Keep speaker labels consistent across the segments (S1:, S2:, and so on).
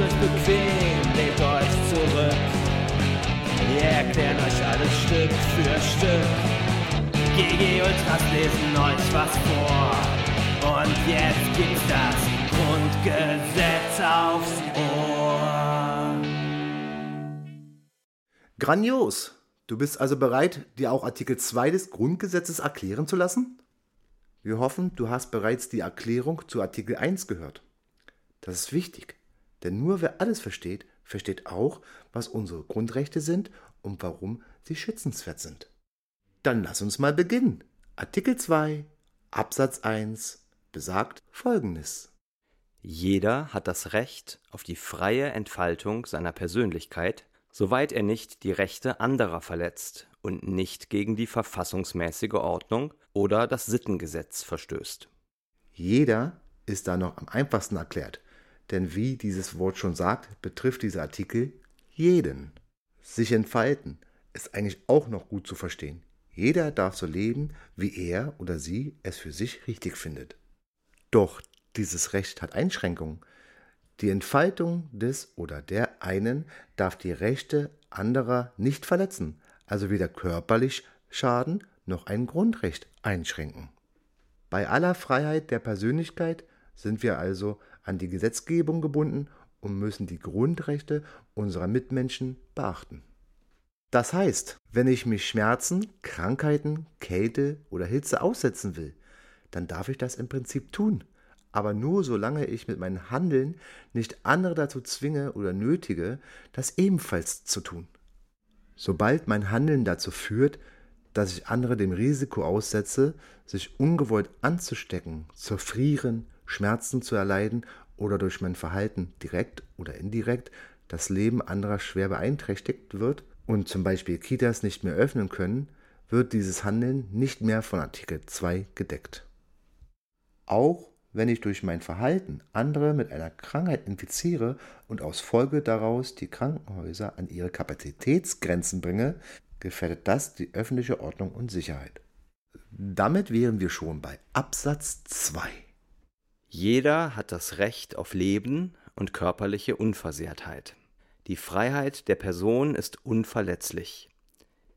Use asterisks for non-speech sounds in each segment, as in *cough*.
S1: Euch bequem, lehnt euch zurück. Wir erklären euch alles Stück für Stück. GG Ultras lesen euch was vor. Und jetzt gibt's das Grundgesetz aufs Ohr.
S2: Grandios! Du bist also bereit, dir auch Artikel 2 des Grundgesetzes erklären zu lassen? Wir hoffen, du hast bereits die Erklärung zu Artikel 1 gehört. Das ist wichtig, denn nur wer alles versteht, versteht auch, was unsere Grundrechte sind und warum sie schützenswert sind. Dann lass uns mal beginnen. Artikel 2 Absatz 1 besagt Folgendes.
S3: Jeder hat das Recht auf die freie Entfaltung seiner Persönlichkeit, soweit er nicht die Rechte anderer verletzt und nicht gegen die verfassungsmäßige Ordnung oder das Sittengesetz verstößt.
S2: Jeder ist da noch am einfachsten erklärt, denn wie dieses Wort schon sagt, betrifft dieser Artikel jeden. Sich entfalten ist eigentlich auch noch gut zu verstehen. Jeder darf so leben, wie er oder sie es für sich richtig findet. Doch dieses Recht hat Einschränkungen. Die Entfaltung des oder der einen darf die Rechte anderer nicht verletzen, also weder körperlich schaden noch ein Grundrecht einschränken. Bei aller Freiheit der Persönlichkeit sind wir also an die Gesetzgebung gebunden und müssen die Grundrechte unserer Mitmenschen beachten. Das heißt, wenn ich mich Schmerzen, Krankheiten, Kälte oder Hitze aussetzen will, dann darf ich das im Prinzip tun, aber nur solange ich mit meinem Handeln nicht andere dazu zwinge oder nötige, das ebenfalls zu tun. Sobald mein Handeln dazu führt, dass ich andere dem Risiko aussetze, sich ungewollt anzustecken, zu frieren, Schmerzen zu erleiden oder durch mein Verhalten direkt oder indirekt das Leben anderer schwer beeinträchtigt wird und zum Beispiel Kitas nicht mehr öffnen können, wird dieses Handeln nicht mehr von Artikel 2 gedeckt. Auch wenn ich durch mein Verhalten andere mit einer Krankheit infiziere und aus Folge daraus die Krankenhäuser an ihre Kapazitätsgrenzen bringe, gefährdet das die öffentliche Ordnung und Sicherheit. Damit wären wir schon bei Absatz 2.
S3: Jeder hat das Recht auf Leben und körperliche Unversehrtheit. Die Freiheit der Person ist unverletzlich.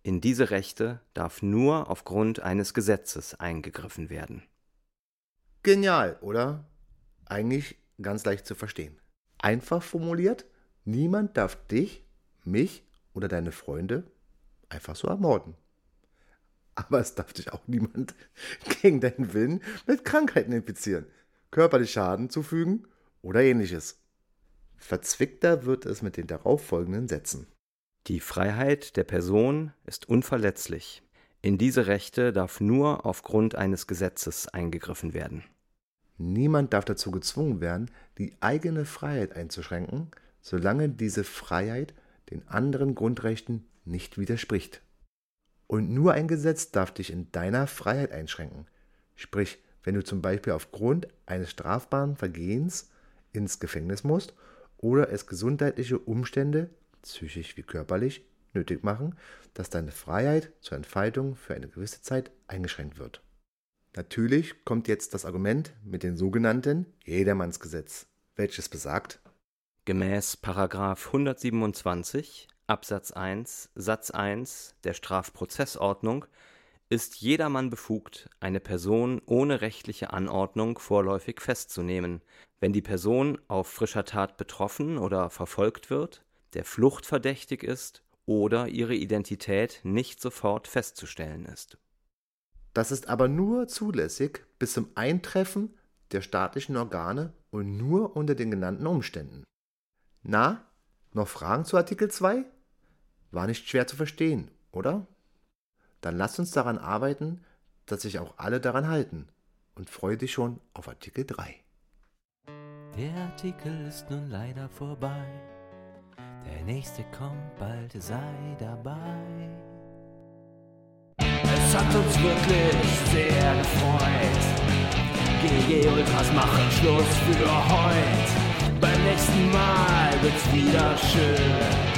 S3: In diese Rechte darf nur aufgrund eines Gesetzes eingegriffen werden.
S2: Genial, oder? Eigentlich ganz leicht zu verstehen. Einfach formuliert, niemand darf dich, mich oder deine Freunde einfach so ermorden. Aber es darf dich auch niemand *laughs* gegen deinen Willen mit Krankheiten infizieren, körperlich Schaden zufügen oder ähnliches. Verzwickter wird es mit den darauffolgenden Sätzen.
S3: Die Freiheit der Person ist unverletzlich. In diese Rechte darf nur aufgrund eines Gesetzes eingegriffen werden.
S2: Niemand darf dazu gezwungen werden, die eigene Freiheit einzuschränken, solange diese Freiheit den anderen Grundrechten nicht widerspricht. Und nur ein Gesetz darf dich in deiner Freiheit einschränken. Sprich, wenn du zum Beispiel aufgrund eines strafbaren Vergehens ins Gefängnis musst oder es gesundheitliche Umstände, psychisch wie körperlich, nötig machen, dass deine Freiheit zur Entfaltung für eine gewisse Zeit eingeschränkt wird. Natürlich kommt jetzt das Argument mit dem sogenannten Jedermannsgesetz, welches besagt,
S3: Gemäß Paragraf 127 Absatz 1 Satz 1 der Strafprozessordnung ist jedermann befugt, eine Person ohne rechtliche Anordnung vorläufig festzunehmen, wenn die Person auf frischer Tat betroffen oder verfolgt wird, der Flucht verdächtig ist oder ihre Identität nicht sofort festzustellen ist.
S2: Das ist aber nur zulässig bis zum Eintreffen der staatlichen Organe und nur unter den genannten Umständen. Na, noch Fragen zu Artikel 2? War nicht schwer zu verstehen, oder? Dann lass uns daran arbeiten, dass sich auch alle daran halten und freue dich schon auf Artikel 3.
S1: Der Artikel ist nun leider vorbei. Der nächste kommt bald, sei dabei. Es hat uns wirklich sehr gefreut. GG Ultras machen Schluss für heute. Beim nächsten Mal wird's wieder schön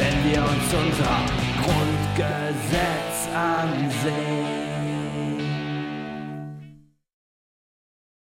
S1: wenn wir uns unser Grundgesetz I'm there.